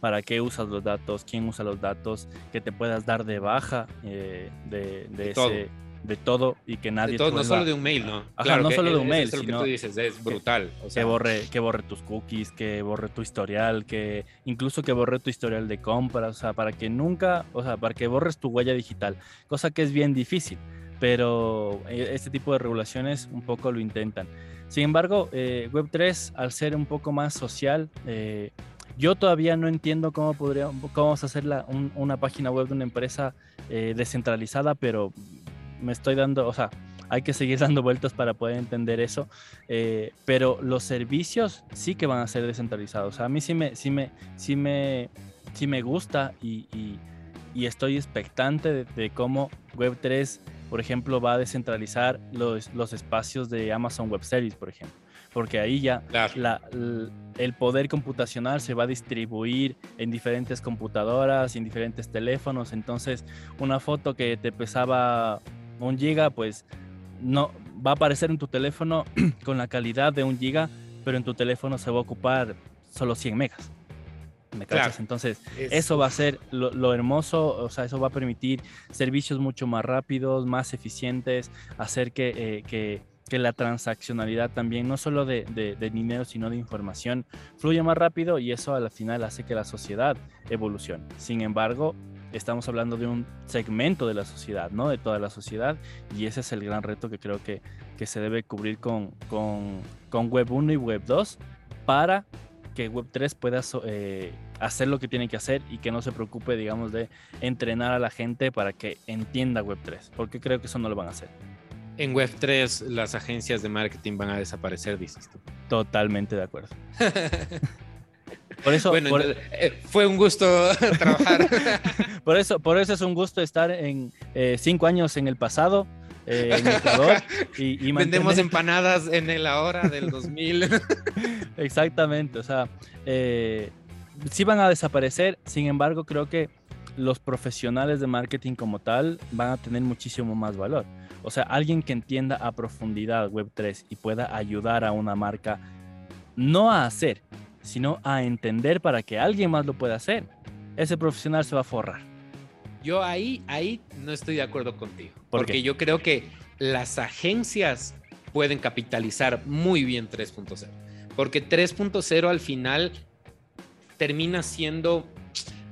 para qué usas los datos, quién usa los datos, que te puedas dar de baja eh, de, de, ese... Todo. De todo y que nadie. Todo, no solo de un mail, ¿no? claro, no solo de un mail, sino. que tú dices, es brutal. que, borre, que borre tus cookies, que borre tu historial, que incluso que borre tu historial de compras, o sea, para que nunca, o sea, para que borres tu huella digital, cosa que es bien difícil pero eh, este tipo de regulaciones un poco lo intentan. Sin embargo, eh, Web3, al ser un poco más social, eh, yo todavía no entiendo cómo, podría, cómo vamos a hacer una página web de una empresa descentralizada, pero me estoy dando, o sea, hay que seguir [laughs] dando vueltas para poder entender eso. pero los servicios sí que van a ser descentralizados. a mí sí me, sí me, sí me, sí me gusta y, y, estoy expectante de cómo Web3 por ejemplo, va a descentralizar los, los espacios de Amazon Web Services, por ejemplo. Porque ahí ya el poder computacional se va a distribuir en diferentes computadoras en diferentes teléfonos. Entonces, una foto que te pesaba un giga, pues no va a aparecer en tu teléfono [clears throat] con la calidad de un giga, pero en tu teléfono se va a ocupar solo 100 megas. ¿Me Entonces, eso va a ser lo, hermoso, o sea, eso va a permitir servicios mucho más rápidos, más eficientes, hacer que, eh, que, que la transaccionalidad también, no solo de, de, dinero, sino de información, fluya más rápido y eso al final hace que la sociedad evolucione. Sin embargo, estamos hablando de un segmento de la sociedad, no de toda la sociedad, y ese es el gran reto que creo que, que se debe cubrir con, con, con Web 1 y Web 2 para que Web3 pueda eh, hacer lo que tiene que hacer y que no se preocupe, digamos, de entrenar a la gente para que entienda Web3, porque creo que eso no lo van a hacer. En Web3 las agencias de marketing van a desaparecer, dices tú. Totalmente de acuerdo. [laughs] Por eso, bueno, eh, fue un gusto [laughs] trabajar. [laughs] por eso, por eso es un gusto estar en eh, cinco años en el pasado, eh, en Ecuador. Y, y [laughs] Vendemos empanadas en el ahora del 2000. [laughs] Exactamente, o sea, sí van a desaparecer, sin embargo, creo que los profesionales de marketing como tal van a tener muchísimo más valor. O sea, alguien que entienda a profundidad Web3 y pueda ayudar a una marca no a hacer, sino a entender para que alguien más lo pueda hacer. Ese profesional se va a forrar. Yo ahí, ahí no estoy de acuerdo contigo. porque yo creo que las agencias pueden capitalizar muy bien 3.0. Porque 3.0 al final termina siendo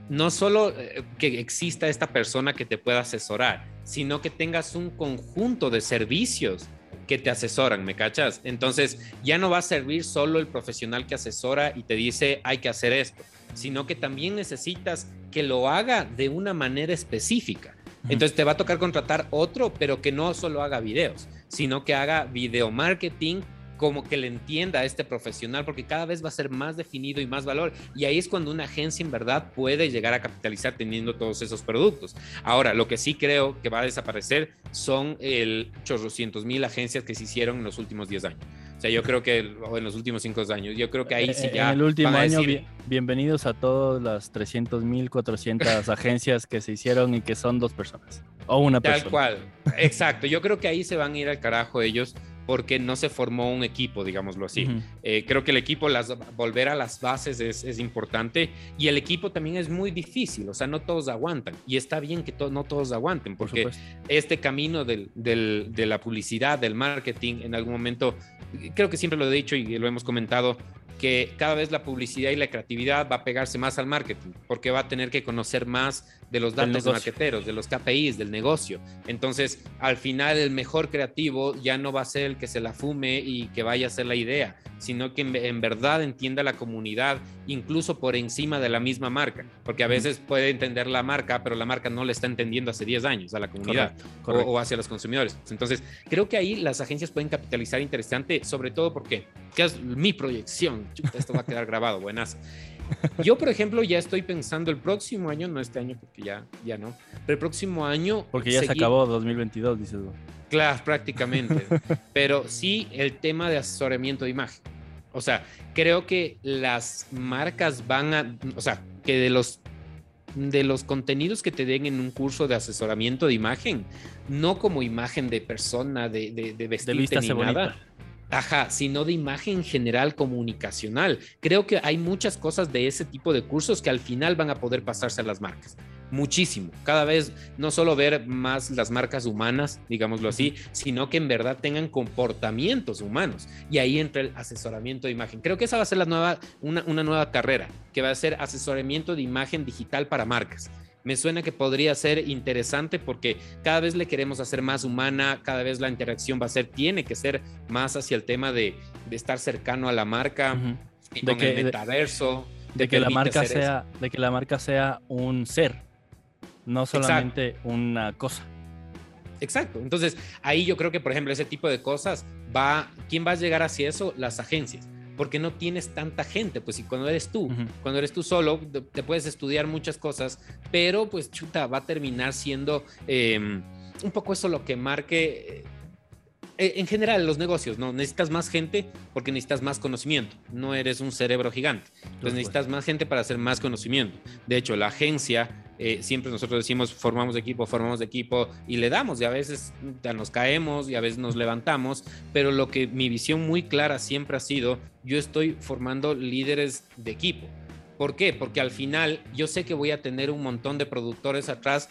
no solo eh, que exista esta persona que te pueda asesorar, sino que tengas un conjunto de servicios que te asesoran, ¿me cachas? Entonces ya no va a servir solo el profesional que asesora y te dice hay que hacer esto, sino que también necesitas que lo haga de una manera específica. Entonces te va a tocar contratar otro, pero que no solo haga videos, sino que haga video marketing, como que le entienda a este profesional, porque cada vez va a ser más definido y más valor. Y ahí es cuando una agencia en verdad puede llegar a capitalizar teniendo todos esos productos. Ahora, lo que sí creo que va a desaparecer son el 800 mil agencias que se hicieron en los últimos 10 años. O sea, yo creo que, o en los últimos 5 años, yo creo que ahí sí ya. En el último año, bienvenidos a todas las 300 mil 400 [laughs] agencias que se hicieron y que son dos personas. O una persona. Tal cual. Exacto. Yo creo que ahí se van a ir al carajo ellos porque no se formó un equipo, digámoslo así. Eh, creo que el equipo, las, volver a las bases es, importante y el equipo también es muy difícil, o sea, no todos aguantan y está bien que no todos aguanten, porque este camino del, de la publicidad, del marketing, en algún momento, creo que siempre lo he dicho y lo hemos comentado, que cada vez la publicidad y la creatividad va a pegarse más al marketing, porque va a tener que conocer más de los datos de marketeros, de los KPIs, del negocio. Entonces, al final, el mejor creativo ya no va a ser el que se la fume y que vaya a ser la idea, sino que en, verdad entienda la comunidad, incluso por encima de la misma marca, porque a veces puede entender la marca, pero la marca no le está entendiendo hace 10 años a la comunidad O, hacia los consumidores. Entonces, creo que ahí las agencias pueden capitalizar interesante, sobre todo porque, que es mi proyección, esto va a quedar [laughs] grabado, buenas. Yo, por ejemplo, ya estoy pensando el próximo año, no este año porque ya, ya no, pero el próximo año... Porque ya se acabó 2022, dices. Claro, prácticamente. [laughs] Pero sí el tema de asesoramiento de imagen. O sea, creo que las marcas van a, o sea, que de los de los contenidos que te den en un curso de asesoramiento de imagen, no como imagen de persona, de, de, de vestirte ni nada. Ajá, sino de imagen general comunicacional. Creo que hay muchas cosas de ese tipo de cursos que al final van a poder pasarse a las marcas muchísimo. Cada vez no solo ver más las marcas humanas, digámoslo así, sino que en verdad tengan comportamientos humanos. Y ahí entra el asesoramiento de imagen. Creo que esa va a ser la nueva, una, una nueva carrera, que va a ser asesoramiento de imagen digital para marcas me suena que podría ser interesante porque cada vez le queremos hacer más humana, cada vez la interacción va a ser, tiene que ser más hacia el tema de, estar cercano a la marca, de que, el metaverso. De, que la marca sea, de que la marca sea un ser, no solamente una cosa. Exacto. Entonces, ahí yo creo que, por ejemplo, ese tipo de cosas va, ¿quién va a llegar hacia eso? Las agencias. Porque no tienes tanta gente, pues y cuando eres tú, cuando eres tú solo, te puedes estudiar muchas cosas, pero pues chuta, va a terminar siendo em, un poco eso lo que marque eh, en general los negocios, ¿no? Necesitas más gente porque necesitas más conocimiento. No eres un cerebro gigante. Entonces necesitas más gente para hacer más conocimiento. De hecho, la agencia, eh, siempre nosotros decimos, formamos equipo, formamos equipo y le damos y a veces ya nos caemos y a veces nos levantamos, pero lo que mi visión muy clara siempre ha sido, yo estoy formando líderes de equipo. ¿Por qué? Porque al final yo sé que voy a tener un montón de productores atrás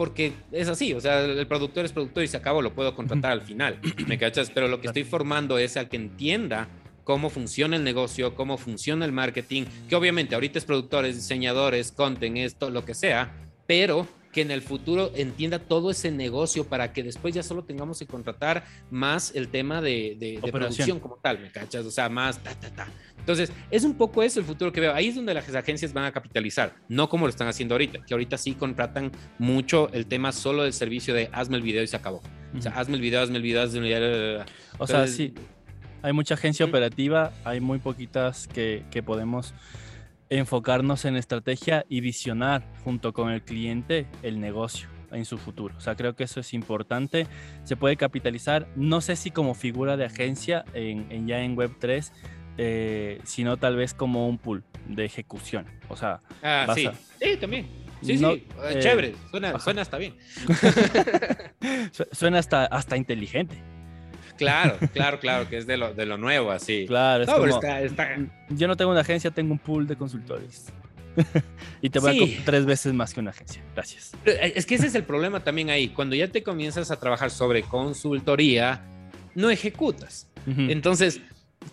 porque es así, o sea, el productor es productor y se acabó, lo puedo contratar al final, [clears throat] ¿me cachas? Pero lo que estoy formando es al que entienda cómo funciona el negocio, cómo funciona el marketing, que obviamente ahorita es productores, diseñadores, content, esto, lo que sea, pero que en el futuro entienda todo ese negocio para que después ya solo tengamos que contratar más el tema de, de, producción como tal, ¿me cachas? O sea, más ta, ta, ta. Entonces, es un poco eso el futuro que veo. Ahí es donde las agencias van a capitalizar, no como lo están haciendo ahorita, que ahorita sí contratan mucho el tema solo del servicio de hazme el video y se acabó. O sea, hazme el video, hazme el video, hazme el video. O sea, sí. Hay mucha agencia operativa, hay muy poquitas que, que podemos enfocarnos en estrategia y visionar junto con el cliente el negocio en su futuro. O sea, creo que eso es importante. Se puede capitalizar, no sé si como figura de agencia en, ya en Web3, eh, sino tal vez como un pool de ejecución. O sea, ah, sí. sí, también. Sí, sí, eh, chévere, suena, suena hasta bien. [laughs] [laughs] suena hasta, hasta inteligente. Claro, claro, claro, que es de lo, de lo nuevo, así. Claro, es como, yo no tengo una agencia, tengo un pool de consultores. [laughs] y te voy a cobrar tres veces más que una agencia. Gracias. Eh, es que ese es el problema también ahí. Cuando ya te comienzas a trabajar sobre consultoría, no ejecutas. Entonces,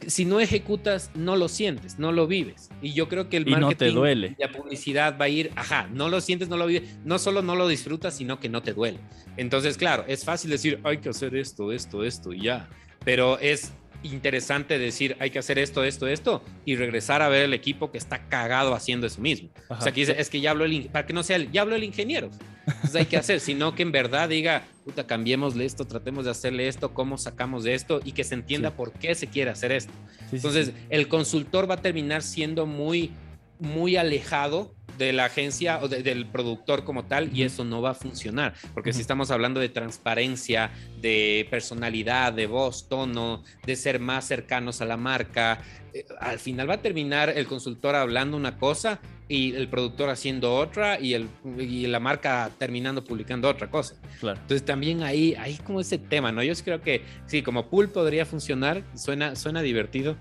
si no ejecutas, no lo sientes, no lo vives. Y yo creo que el marketing no te duele. y la publicidad va a ir, ajá, no lo sientes, no lo vives, no solo no lo disfrutas, sino que no te duele. Entonces, claro, es fácil decir, hay que hacer esto, esto, esto y ya. Pero es interesante decir, hay que hacer esto, esto, esto, y regresar a ver el equipo que está cagado haciendo eso mismo. O sea, que dice, es que ya habló el, para que no sea el, ya habló el ingeniero. Entonces hay que hacer, sino que en verdad diga, puta, cambiémosle esto, tratemos de hacerle esto, cómo sacamos de esto, y que se entienda por qué se quiere hacer esto. Entonces, el consultor va a terminar siendo muy, muy alejado de la agencia o del productor como tal y eso no va a funcionar, porque si estamos hablando de transparencia, de personalidad, de voz, tono, de ser más cercanos a la marca, eh, al final va a terminar el consultor hablando una cosa y el productor haciendo otra y, el, y la marca terminando publicando otra cosa. Claro. Entonces también ahí hay como ese tema, ¿no? Yo creo que sí, como pool podría funcionar, suena, suena divertido.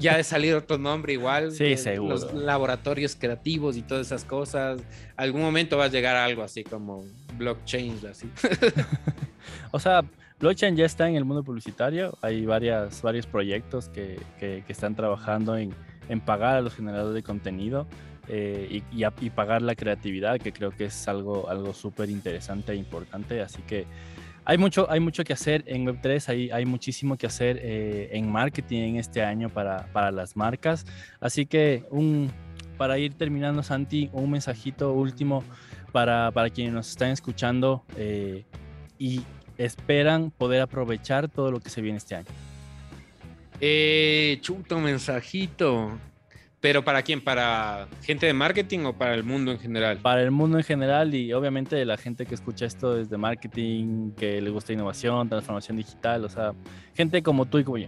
ya de salir otro nombre igual. [laughs] sí, eh, seguro. Los laboratorios creativos y todas esas cosas. Algún momento va a llegar a algo así como blockchain, así. [laughs] o sea, blockchain ya está en el mundo publicitario. Hay varias, varios proyectos que, que, que están trabajando en, en pagar a los generadores de contenido. Eh, y, pagar la creatividad, que creo que es algo, algo súper interesante e importante. Así que hay mucho, hay mucho que hacer en Web3, hay, hay muchísimo que hacer eh, en marketing este año para, para las marcas. Así que un, para ir terminando, Santi, un mensajito último para, para quienes nos están escuchando eh, y esperan poder aprovechar todo lo que se viene este año. Eh, chuto mensajito. ¿Pero para quién? ¿Para gente de marketing o para el mundo en general? Para el mundo en general y obviamente la gente que escucha esto desde marketing, que le gusta innovación, transformación digital, o sea, gente como tú y como yo.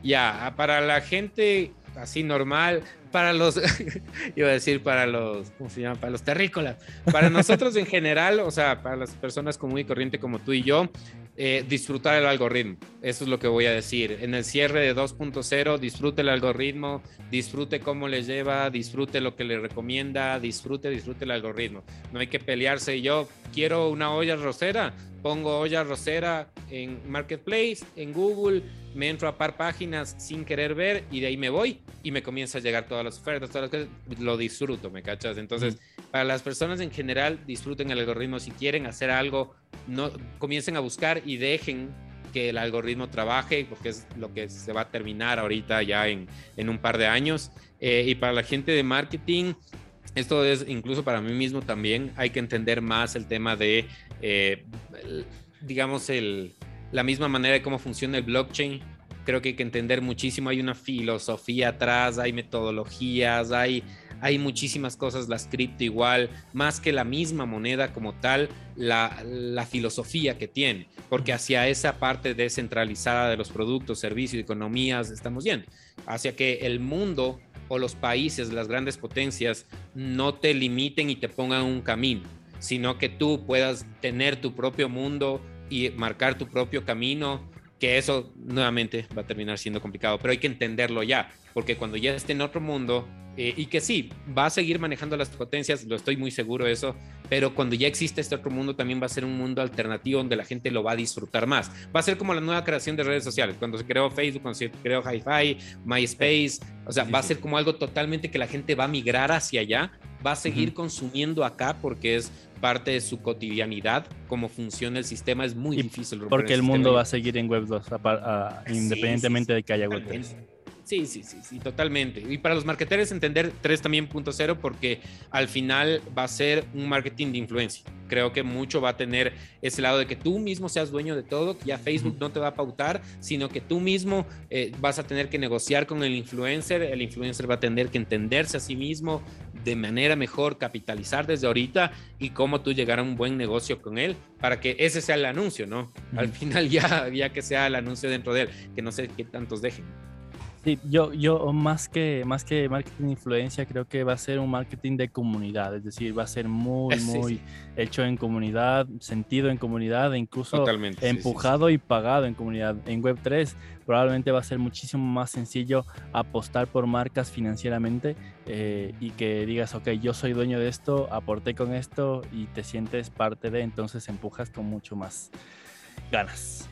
Ya, para la gente así normal, para los, [laughs] iba a decir para los, ¿cómo se llama? Para los terrícolas. Para [laughs] nosotros en general, o sea, para las personas común y corriente como tú y yo, eh, disfrutar el algoritmo. Eso es lo que voy a decir. En el cierre de 2.0, disfrute el algoritmo, disfrute cómo le lleva, disfrute lo que le recomienda, disfrute, disfrute el algoritmo. No hay que pelearse. Yo quiero una olla rosera, pongo olla rosera en Marketplace, en Google, me entro a par páginas sin querer ver y de ahí me voy y me comienza a llegar todas las ofertas, todas las cosas, lo disfruto, ¿me cachas? Entonces, para las personas en general, disfruten el algoritmo. Si quieren hacer algo, no comiencen a buscar y dejen que el algoritmo trabaje, porque es lo que se va a terminar ahorita ya en, en un par de años. Eh, y para la gente de marketing, esto es incluso para mí mismo también, hay que entender más el tema de, eh, digamos, el, la misma manera de cómo funciona el blockchain. Creo que hay que entender muchísimo, hay una filosofía atrás, hay metodologías, hay hay muchísimas cosas, las cripto igual, más que la misma moneda como tal, la, la, filosofía que tiene, porque hacia esa parte descentralizada de los productos, servicios, economías estamos yendo, hacia que el mundo o los países, las grandes potencias, no te limiten y te pongan un camino, sino que tú puedas tener tu propio mundo y marcar tu propio camino que eso nuevamente va a terminar siendo complicado, pero hay que entenderlo ya, porque cuando ya esté en otro mundo, eh, y que sí, va a seguir manejando las potencias, lo estoy muy seguro de eso, pero cuando ya existe este otro mundo también va a ser un mundo alternativo donde la gente lo va a disfrutar más. Va a ser como la nueva creación de redes sociales, cuando se creó Facebook, cuando se creó HiFi, MySpace, o sea, va a ser como algo totalmente que la gente va a migrar hacia allá, va a seguir consumiendo acá porque es parte de su cotidianidad, cómo funciona el sistema, es muy difícil. Porque el, mundo va a seguir en Web 2, independientemente de que haya Web 3. Sí, sí, sí, sí, totalmente. Y para los marketeros entender 3 también punto cero porque al final va a ser un marketing de influencia. Creo que mucho va a tener ese lado de que tú mismo seas dueño de todo, que ya Facebook no te va a pautar, sino que tú mismo eh, vas a tener que negociar con el influencer, el influencer va a tener que entenderse a sí mismo de manera mejor, capitalizar desde ahorita y cómo tú llegar a un buen negocio con él para que ese sea el anuncio, ¿no? Al final ya, ya que sea el anuncio dentro de él, que no sé qué tantos dejen. Sí, yo, yo más que, más que marketing de influencia, creo que va a ser un marketing de comunidad, es decir, va a ser muy, [laughs] muy hecho en comunidad, sentido en comunidad, e incluso empujado y pagado en comunidad. En Web3 probablemente va a ser muchísimo más sencillo apostar por marcas financieramente eh, y que digas, ok, yo soy dueño de esto, aporté con esto y te sientes parte de, entonces empujas con mucho más ganas.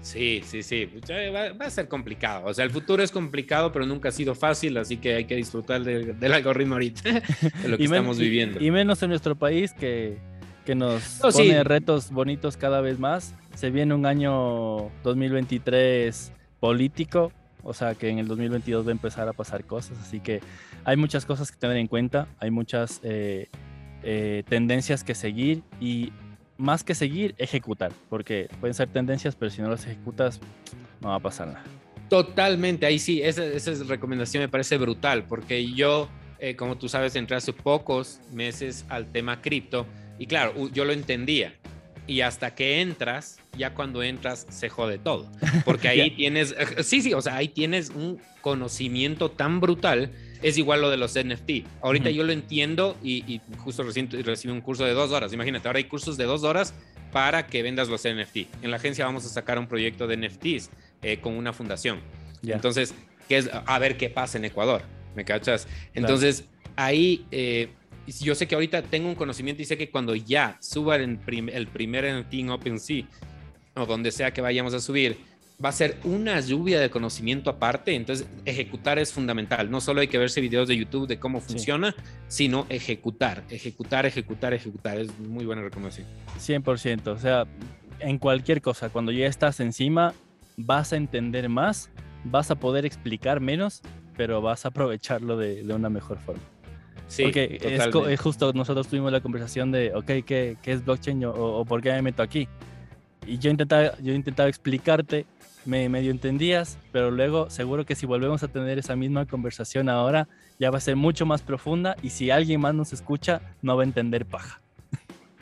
Sí, sí, sí. Va, a ser complicado. O sea, el futuro es complicado, pero nunca ha sido fácil, así que hay que disfrutar del algoritmo ahorita, [laughs] de lo que [laughs] estamos viviendo. Y menos en nuestro país que, que nos pone retos bonitos cada vez más. Se viene un año 2023 político, o sea que en el 2022 va a empezar a pasar cosas, así que hay muchas cosas que tener en cuenta, hay muchas eh, eh, tendencias que seguir y más que seguir, ejecutar, porque pueden ser tendencias, pero si no las ejecutas, no va a pasar nada. Totalmente, ahí sí, esa, esa recomendación me parece brutal, porque yo, eh, como tú sabes, entré hace pocos meses al tema cripto y claro, yo lo entendía. Y hasta que entras, ya cuando entras se jode todo, porque [laughs] ahí tienes, sí, sí, o sea, ahí tienes un conocimiento tan brutal es igual lo de los NFT. Ahorita yo lo entiendo y, justo recién recibí un curso de dos horas. Imagínate, ahora hay cursos de dos horas para que vendas los NFT. En la agencia vamos a sacar un proyecto de NFTs eh, con una fundación. Entonces, ¿qué es? A ver qué pasa en Ecuador. ¿Me cachas? Entonces, ahí eh, yo sé que ahorita tengo un conocimiento y sé que cuando ya suba el, el primer NFT en OpenSea o donde sea que vayamos a subir, va a ser una lluvia de conocimiento aparte, entonces ejecutar es fundamental. No solo hay que verse videos de YouTube de cómo funciona, sino ejecutar, ejecutar, ejecutar, ejecutar. Es muy buena recomendación. 100%, o sea, en cualquier cosa, cuando ya estás encima, vas a entender más, vas a poder explicar menos, pero vas a aprovecharlo de, una mejor forma. Sí, Porque es, justo, nosotros tuvimos la conversación de, ok, ¿qué, qué es blockchain o, o, por qué me meto aquí? Y yo intentaba, yo intentaba explicarte me medio entendías, pero luego seguro que si volvemos a tener esa misma conversación ahora, ya va a ser mucho más profunda y si alguien más nos escucha, no va a entender paja.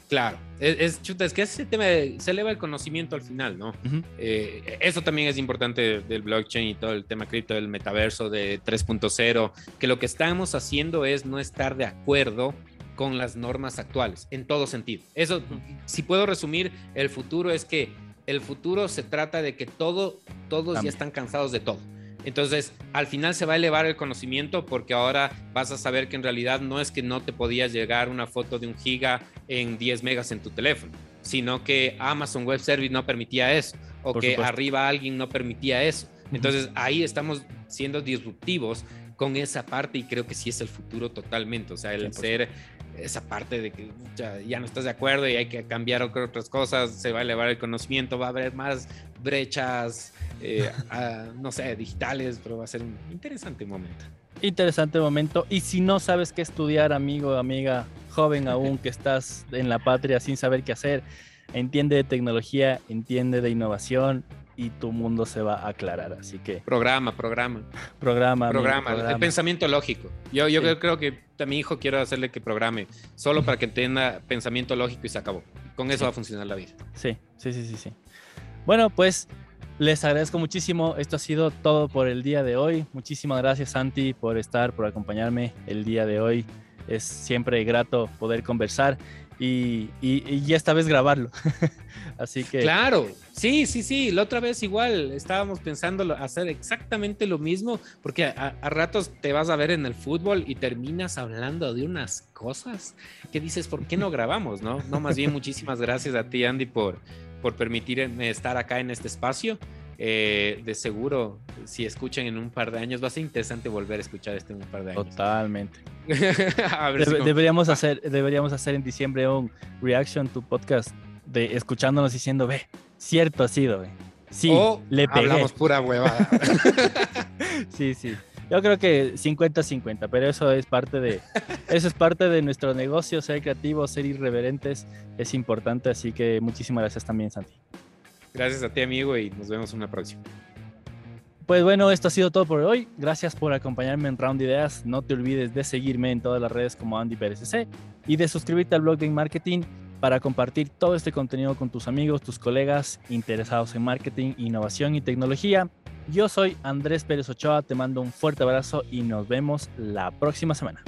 Claro, es, chuta, es que ese tema se eleva el conocimiento al final, ¿no? Eh, eso también es importante del blockchain y todo el tema cripto, del metaverso de 3.0, que lo que estamos haciendo es no estar de acuerdo con las normas actuales, en todo sentido. Eso, si puedo resumir, el futuro es que el futuro se trata de que todo, todos ya están cansados de todo. Entonces, al final se va a elevar el conocimiento porque ahora vas a saber que en realidad no es que no te podías llegar una foto de un giga en 10 megas en tu teléfono, sino que Amazon Web Service no permitía eso o que arriba alguien no permitía eso. Entonces, ahí estamos siendo disruptivos con esa parte y creo que sí es el futuro totalmente, o sea, el ser esa parte de que ya, no estás de acuerdo y hay que cambiar otras cosas, se va a elevar el conocimiento, va a haber más brechas, eh, [laughs] no sé, digitales, pero va a ser un interesante momento. Interesante momento. Y si no sabes qué estudiar, amigo, amiga, joven aún que estás en la patria sin saber qué hacer, entiende de tecnología, entiende de innovación, y tu mundo se va a aclarar. Así que. Programa, programa. Programa. Programa. El pensamiento lógico. Yo, yo creo que a mi hijo quiero hacerle que programe solo para que tenga pensamiento lógico y se acabó. Con eso va a funcionar la vida. Sí, sí, sí, sí, sí. Bueno, pues les agradezco muchísimo. Esto ha sido todo por el día de hoy. Muchísimas gracias, Santi, por estar, por acompañarme el día de hoy. Es siempre grato poder conversar y, y, esta vez grabarlo. [laughs] Así que. Claro, sí, sí, sí. La otra vez igual estábamos pensando hacer exactamente lo mismo, porque a, ratos te vas a ver en el fútbol y terminas hablando de unas cosas que dices, ¿por qué no [laughs] grabamos? No, no más bien muchísimas gracias a ti, Andy, por, por permitirme estar acá en este espacio. Eh, de seguro, si escuchan en un par de años, va a ser interesante volver a escuchar este en un par de años. Totalmente. [laughs] deberíamos, hacer, deberíamos hacer en diciembre un reaction to podcast de escuchándonos diciendo, ve, cierto ha sido, ve. Sí, le pegué. Hablamos pura huevada. [laughs] sí, sí. Yo creo que 50-50, pero eso es parte de eso es parte de nuestro negocio, ser creativos, ser irreverentes es importante, así que muchísimas gracias también, Santi. Gracias a ti, amigo, y nos vemos una próxima. Pues bueno, esto ha sido todo por hoy. Gracias por acompañarme en Round Ideas. No te olvides de seguirme en todas las redes como Andy PRSC y de suscribirte al blog de Marketing para compartir todo este contenido con tus amigos, tus colegas interesados en marketing, innovación y tecnología. Yo soy Andrés Pérez Ochoa, te mando un fuerte abrazo y nos vemos la próxima semana.